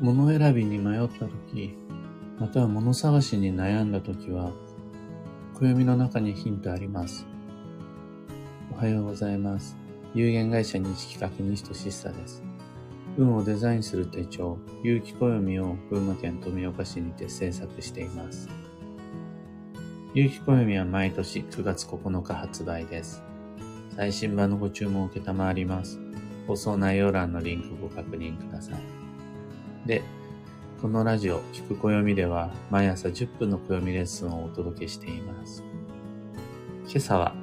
物選びに迷った時、または物探しに悩んだ時は、暦の中にヒントあります。おはようございます。有限会社西企画西俊久です。運をデザインする手帳、有機暦を群馬県富岡市にて制作しています。有機暦は毎年9月9日発売です。最新版のご注文を受けたまわります。放送内容欄のリンクご確認ください。で、このラジオ、聞く暦では、毎朝10分の暦レッスンをお届けしています。今朝は、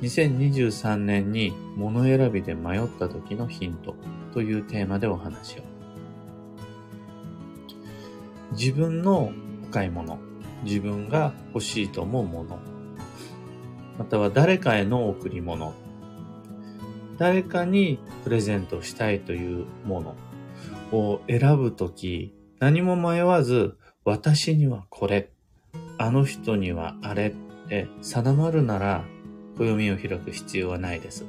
2023年に物選びで迷った時のヒントというテーマでお話を。自分のお買い物、自分が欲しいと思うもの、または誰かへの贈り物、誰かにプレゼントしたいというもの、を選ぶとき、何も迷わず、私にはこれ、あの人にはあれって定まるなら、暦を開く必要はないです。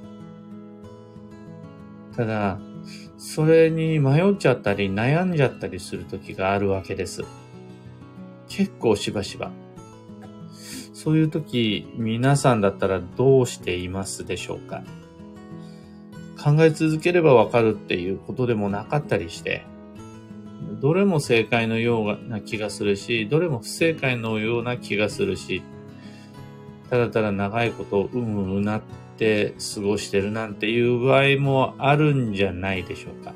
ただ、それに迷っちゃったり悩んじゃったりする時があるわけです。結構しばしば。そういう時、皆さんだったらどうしていますでしょうか？考え続ければわかるっていうことでもなかったりして、どれも正解のような気がするし、どれも不正解のような気がするし、ただただ長いことうむうなって過ごしてるなんていう場合もあるんじゃないでしょうか。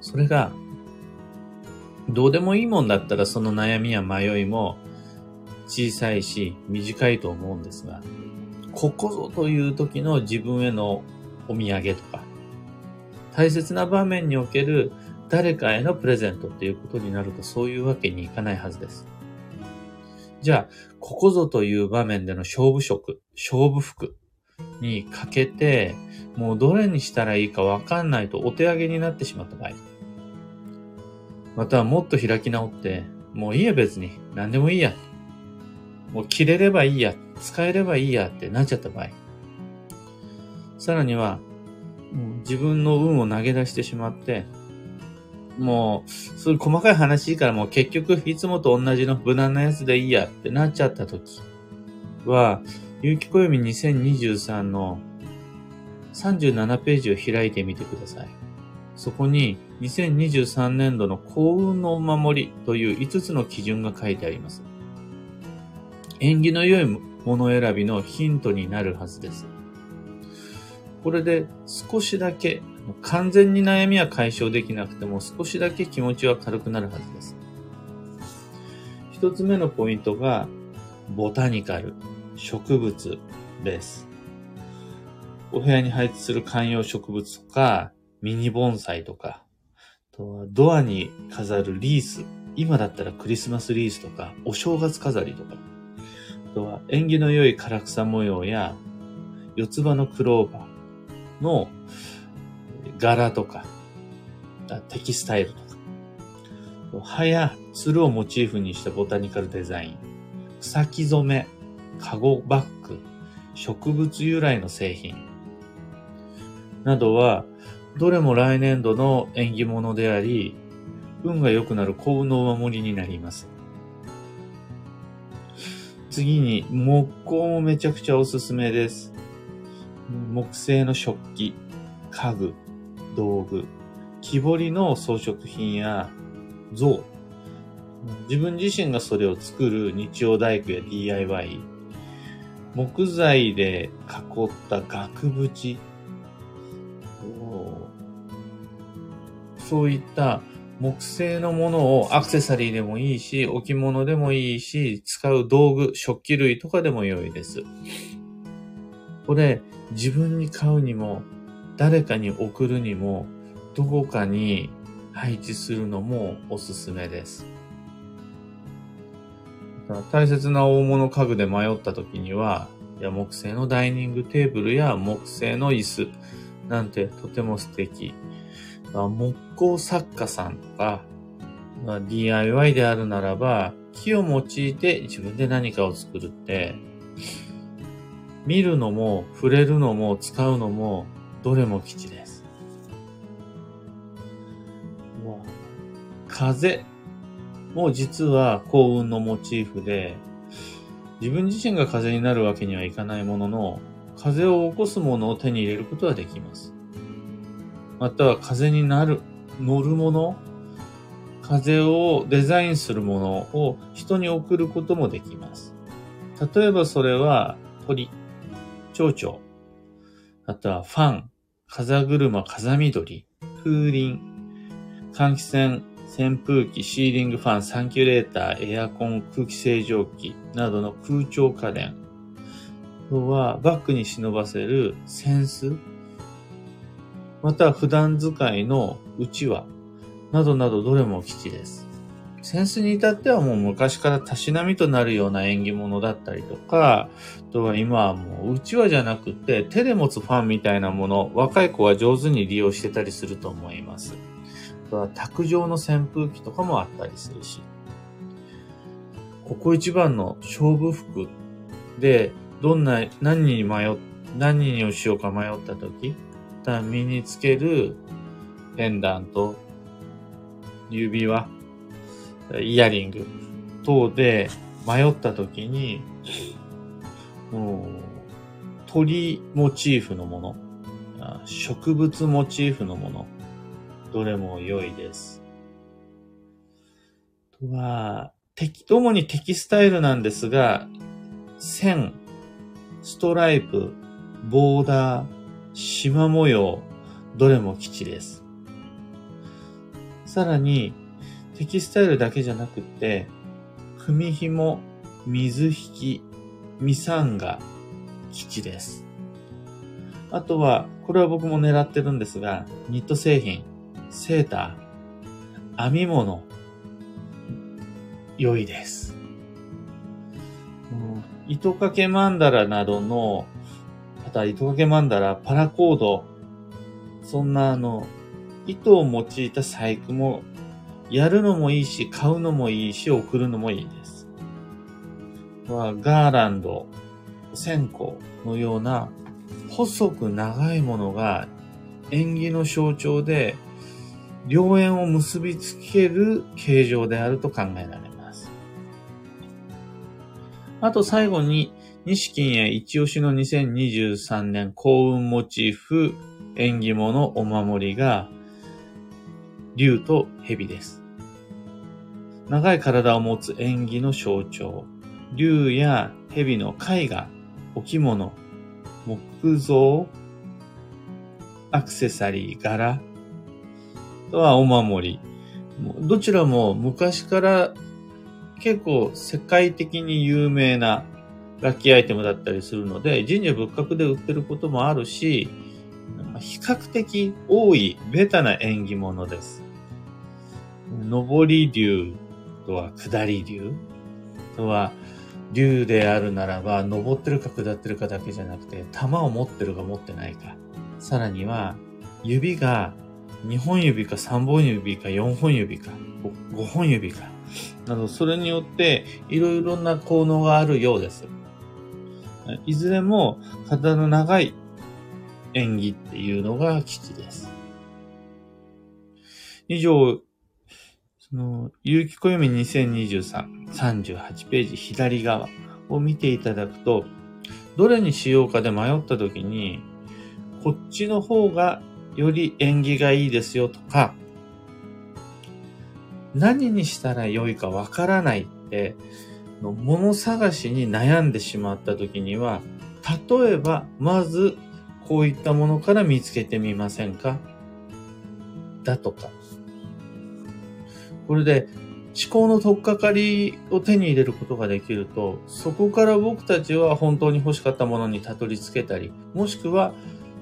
それが、どうでもいいもんだったらその悩みや迷いも小さいし短いと思うんですが、ここぞという時の自分へのお土産とか、大切な場面における誰かへのプレゼントっていうことになるとそういうわけにいかないはずです。じゃあ、ここぞという場面での勝負色、勝負服にかけて、もうどれにしたらいいかわかんないとお手上げになってしまった場合。またはもっと開き直って、もういいや別に、何でもいいや。もう着れればいいや。使えればいいやってなっちゃった場合。さらには、もう自分の運を投げ出してしまって、もう、そういう細かい話からもう結局いつもと同じの無難なやつでいいやってなっちゃった時は、有機暦2023の37ページを開いてみてください。そこに2023年度の幸運のお守りという5つの基準が書いてあります。縁起の良いもの選びのヒントになるはずです。これで少しだけ、完全に悩みは解消できなくても少しだけ気持ちは軽くなるはずです。一つ目のポイントが、ボタニカル、植物です。お部屋に配置する観葉植物とか、ミニ盆栽とか、とはドアに飾るリース。今だったらクリスマスリースとか、お正月飾りとか、とは縁起の良い唐草模様や四つ葉のクローバーの柄とか、テキスタイルとか、葉やつるをモチーフにしたボタニカルデザイン、草木染め、カゴバッグ、植物由来の製品。などは、どれも来年度の縁起物であり、運が良くなる幸運のお守りになります。次に、木工もめちゃくちゃおすすめです。木製の食器、家具、道具、木彫りの装飾品や像、自分自身がそれを作る日曜大工や DIY、木材で囲った額縁、そういった木製のものをアクセサリーでもいいし、置物でもいいし、使う道具、食器類とかでも良いです。これ、自分に買うにも、誰かに送るにも、どこかに配置するのもおすすめです。大切な大物家具で迷った時には、いや木製のダイニングテーブルや木製の椅子なんてとても素敵。木工作家さんとか、まあ、DIY であるならば、木を用いて自分で何かを作るって、見るのも、触れるのも、使うのも、どれも基地です。風も実は幸運のモチーフで、自分自身が風になるわけにはいかないものの、風を起こすものを手に入れることはできます。または風になる、乗るもの、風をデザインするものを人に送ることもできます。例えばそれは鳥、蝶々、あとはファン、風車、風緑、風鈴、換気扇、扇風機、シーリングファン、サンキュレーター、エアコン、空気清浄機などの空調家電。あとはバッグに忍ばせる扇子。また普段使いのうちわなどなどどれも基地です。扇子に至ってはもう昔からたしなみとなるような縁起物だったりとか、あとは今はもううちわじゃなくて手で持つファンみたいなもの、若い子は上手に利用してたりすると思います。あとは卓上の扇風機とかもあったりするし。ここ一番の勝負服で、どんな、何に迷っ、何をしようか迷った時、た身につけるペンダント、指輪、イヤリング等で迷った時に、もう鳥モチーフのもの、植物モチーフのもの、どれも良いです。とは、主にテキスタイルなんですが、線、ストライプ、ボーダー、縞模様、どれも基地です。さらに、テキスタイルだけじゃなくって、組紐、水引き、ミサンガ、基地です。あとは、これは僕も狙ってるんですが、ニット製品、セーター、編み物、良いです。糸掛けマンダラなどの、あとは糸掛けマンダラ、パラコード、そんなあの、糸を用いた細工もやるのもいいし、買うのもいいし、送るのもいいです。はガーランド、線香のような細く長いものが縁起の象徴で、良縁を結びつける形状であると考えられます。あと最後に、西金や一押しの2023年幸運モチーフ縁起物お守りが、竜と蛇です。長い体を持つ縁起の象徴、竜や蛇の絵画、置物、木造、アクセサリー、柄、とはお守り。どちらも昔から結構世界的に有名なラッキーアイテムだったりするので、神社仏閣で売ってることもあるし、比較的多いベタな縁起物です。上り竜、とは下り竜とは竜であるならば、登ってるか下ってるかだけじゃなくて、玉を持ってるか持ってないか。さらには、指が2本指か3本指か4本指か5本指か。など、それによっていろいろな効能があるようです。いずれも肩の長い演技っていうのが基地です。以上、その、有機暦2023、38ページ左側を見ていただくと、どれにしようかで迷った時に、こっちの方がより縁起がいいですよとか、何にしたら良いかわからないって、の物探しに悩んでしまった時には、例えば、まず、こういったものから見つけてみませんか？だとか、これで思考の取っかかりを手に入れることができると、そこから僕たちは本当に欲しかったものにたどり着けたり、もしくは、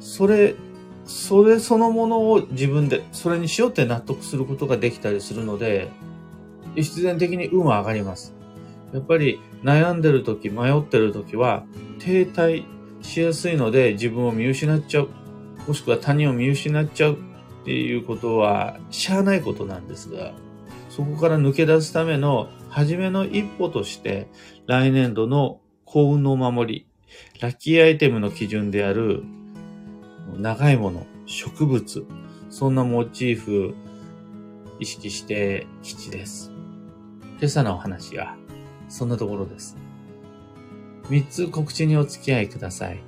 それ、それそのものを自分で、それにしようって納得することができたりするので、必然的に運は上がります。やっぱり悩んでる時、迷ってる時は、停滞しやすいので自分を見失っちゃう。もしくは他人を見失っちゃうっていうことは、しゃあないことなんですが、そこから抜け出すための初めの一歩として、来年度の幸運のお守り、ラッキーアイテムの基準である、長いもの、植物、そんなモチーフ意識して吉です。今朝のお話は、そんなところです。三つ告知にお付き合いください。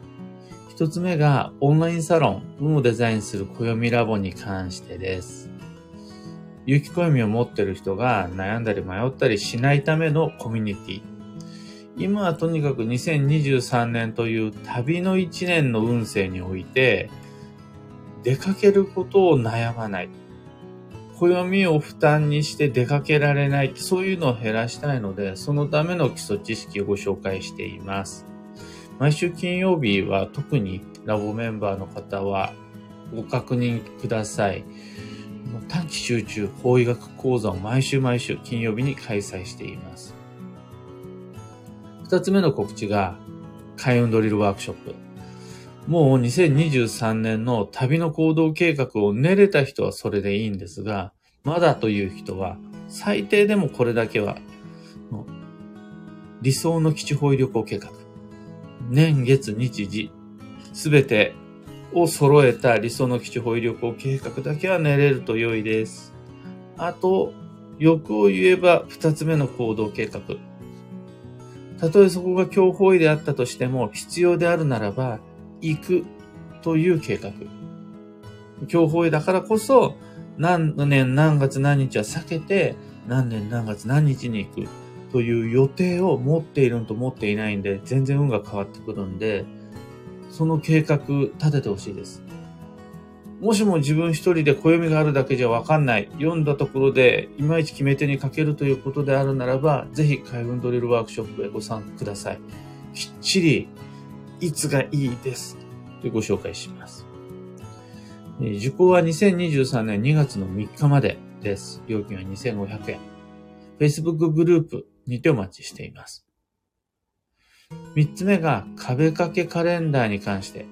一つ目が、オンラインサロン、運をデザインする暦ラボに関してです。有機暦を持ってる人が悩んだり迷ったりしないためのコミュニティ。今はとにかく2023年という旅の一年の運勢において、出かけることを悩まない。暦を負担にして出かけられない。そういうのを減らしたいので、そのための基礎知識をご紹介しています。毎週金曜日は特にラボメンバーの方はご確認ください。短期集中法医学講座を毎週毎週金曜日に開催しています。二つ目の告知が開運ドリルワークショップ。もう2023年の旅の行動計画を練れた人はそれでいいんですが、まだという人は最低でもこれだけは理想の基地方位旅行計画。年月日時、すべてを揃えた理想の基地保医旅行計画だけは練れると良いです。あと、欲を言えば二つ目の行動計画。たとえそこが強法医であったとしても、必要であるならば、行くという計画。強法医だからこそ、何年何月何日は避けて、何年何月何日に行くという予定を持っているのと持っていないんで、全然運が変わってくるんで、その計画立ててほしいです。もしも自分一人で暦があるだけじゃわかんない、読んだところでいまいち決め手にかけるということであるならば、ぜひ海運ドリルワークショップへご参加ください。きっちり、いつがいいです。とご紹介します。受講は2023年2月の3日までです。料金は2500円。Facebook グループにてお待ちしています。三つ目が壁掛けカレンダーに関して。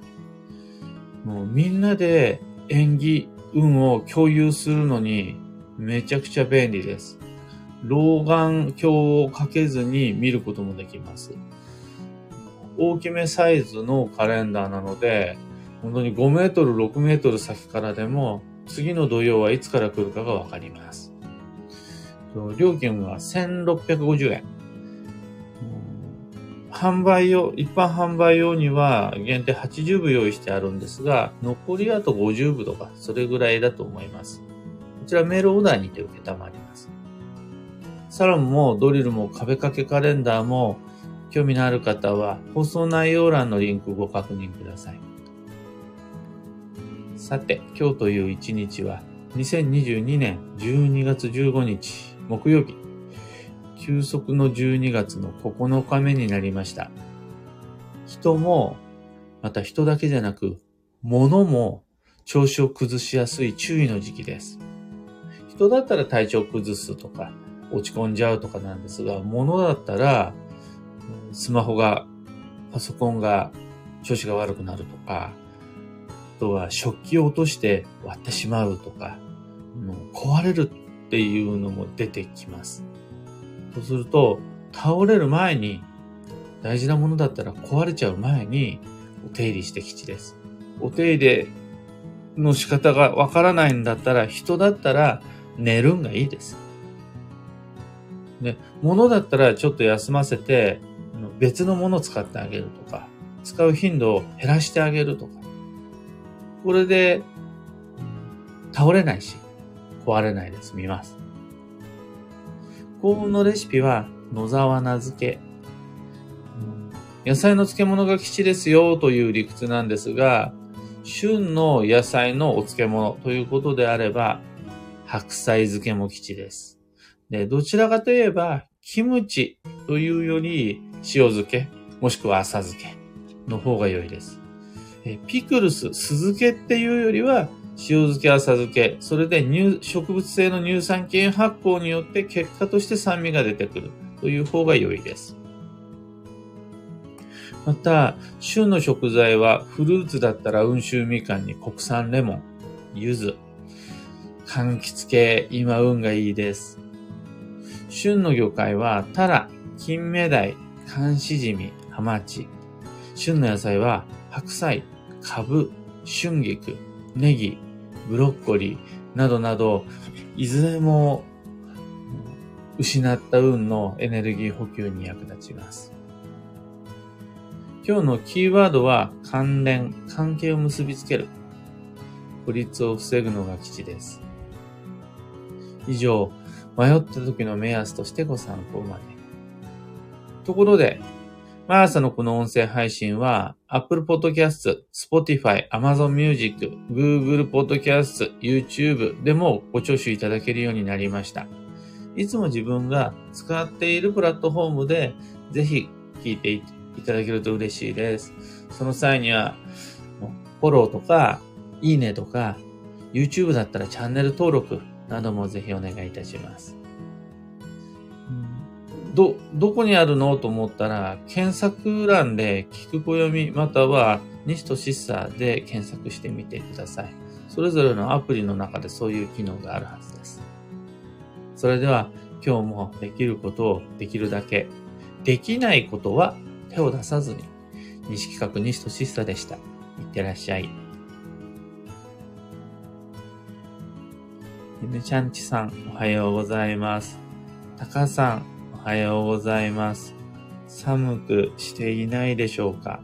もうみんなで縁起、運を共有するのにめちゃくちゃ便利です。老眼鏡をかけずに見ることもできます。大きめサイズのカレンダーなので、本当に5メートル、6メートル先からでも、次の土曜はいつから来るかがわかります。料金は1650円。販売用、一般販売用には限定80部用意してあるんですが、残りあと50部とか、それぐらいだと思います。こちらメールオーダーにて受けたまります。サロンもドリルも壁掛けカレンダーも興味のある方は放送内容欄のリンクご確認ください。さて、今日という一日は2022年12月15日木曜日休息の12月の9日目になりました。人も、また人だけじゃなく、物も調子を崩しやすい注意の時期です。人だったら体調崩すとか、落ち込んじゃうとかなんですが、物だったら、スマホが、パソコンが調子が悪くなるとか、あとは食器を落として割ってしまうとか、もう壊れるっていうのも出てきます。そうすると、倒れる前に、大事なものだったら壊れちゃう前に、お手入れして基地です。お手入れの仕方がわからないんだったら、人だったら寝るんがいいです。で、物だったらちょっと休ませて、別のものを使ってあげるとか、使う頻度を減らしてあげるとか。これで、倒れないし、壊れないで済みます。幸運のレシピは野沢名付け。野菜の漬物が吉ですよという理屈なんですが、旬の野菜のお漬物ということであれば、白菜漬けも吉です。で、どちらかといえば、キムチというより塩漬け、もしくは浅漬けの方が良いです。えピクルス、酢漬けっていうよりは、塩漬け、浅漬け、それで植物性の乳酸菌発酵によって結果として酸味が出てくるという方が良いです。また、旬の食材はフルーツだったら温州みかんに国産レモン、柚子、柑橘系、今運がいいです。旬の魚介はタラ、金目鯛、寒しじみ、ハマチ。旬の野菜は白菜、カブ、春菊、ネギ、ブロッコリー、などなど、いずれも失った運のエネルギー補給に役立ちます。今日のキーワードは関連、関係を結びつける。孤立を防ぐのが基地です。以上、迷った時の目安としてご参考まで。ところで、毎朝のこの音声配信は、Apple Podcast、Spotify、Amazon Music、Google Podcast、YouTube でもご聴取いただけるようになりました。いつも自分が使っているプラットフォームで、ぜひ聞いていただけると嬉しいです。その際には、フォローとか、いいねとか、YouTube だったらチャンネル登録などもぜひお願いいたします。ど、どこにあるのと思ったら、検索欄で聞く暦または西とシッサーで検索してみてください。それぞれのアプリの中でそういう機能があるはずです。それでは今日もできることをできるだけ、できないことは手を出さずに、西企画西とシッサでした。いってらっしゃい。ゆめちゃんちさん、おはようございます。たかさん、おはようございます。寒くしていないでしょうか？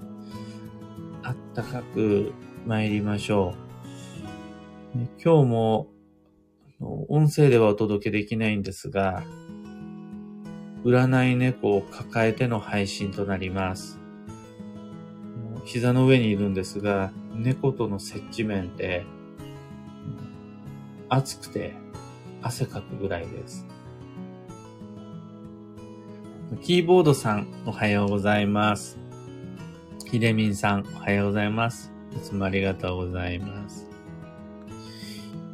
あったかく参りましょう。今日も音声ではお届けできないんですが、占い猫を抱えての配信となります。膝の上にいるんですが、猫との接地面で暑くて汗かくぐらいです。キーボードさん、おはようございます。ひでみんさん、おはようございます。いつもありがとうございます。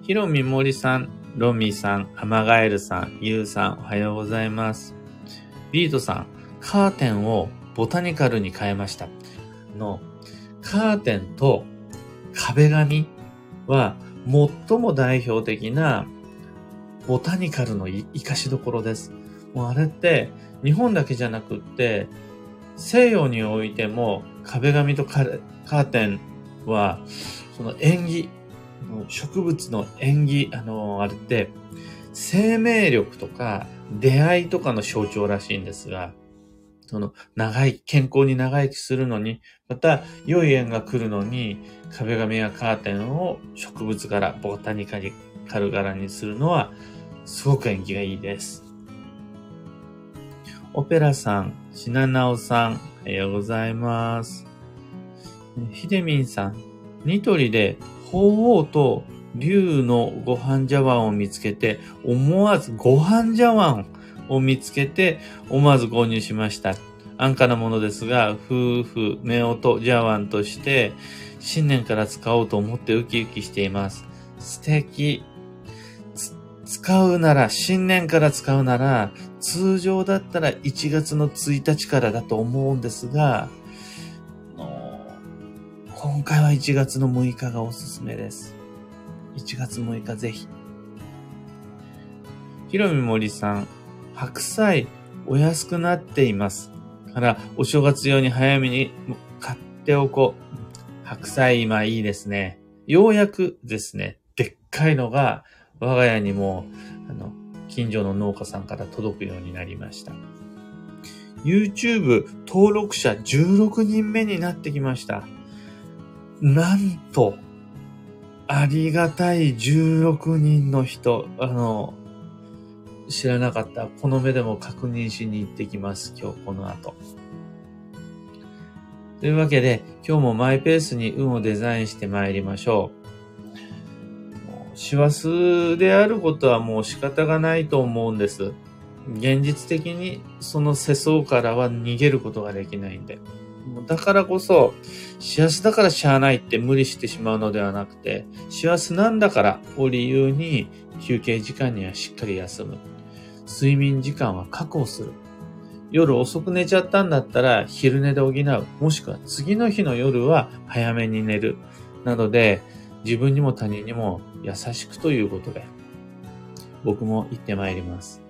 ひろみもりさん、ロミさん、アマガエルさん、ゆうさん、おはようございます。ビートさん、カーテンをボタニカルに変えました。の、カーテンと壁紙は最も代表的なボタニカルの活かしどころです。もうあれって日本だけじゃなくって西洋においても壁紙とカーテンはその縁起、植物の縁起、あの、あれって生命力とか出会いとかの象徴らしいんですが、その長い、健康に長生きするのに、また良い縁が来るのに、壁紙やカーテンを植物柄、ボタニカル柄にするのは、すごく縁起がいいです。オペラさん、シナナオさん、おはようございます。ひでみんさん、ニトリで鳳凰と竜のご飯茶碗を見つけて、思わずご飯茶碗を見つけて、思わず購入しました。安価なものですが、夫婦、夫婦茶碗として、新年から使おうと思ってウキウキしています。素敵。使うなら、新年から使うなら、通常だったら1月の1日からだと思うんですが、今回は1月の6日がおすすめです。1月6日ぜひ。ひろみもりさん、白菜お安くなっています。から、お正月用に早めに買っておこう。白菜今いいですね。ようやくですね、でっかいのが我が家にも、あの、近所の農家さんから届くようになりました。YouTube 登録者16人目になってきました。なんと、ありがたい16人の人、あの、知らなかった。この目でも確認しに行ってきます。今日この後。というわけで、今日もマイペースに運をデザインして参りましょう。師走であることはもう仕方がないと思うんです。現実的にその世相からは逃げることができないんで。だからこそ、幸せだからしゃあないって無理してしまうのではなくて、幸せなんだからを理由に休憩時間にはしっかり休む。睡眠時間は確保する。夜遅く寝ちゃったんだったら昼寝で補う。もしくは次の日の夜は早めに寝る。なので、自分にも他人にも優しくということで、僕も行ってまいります。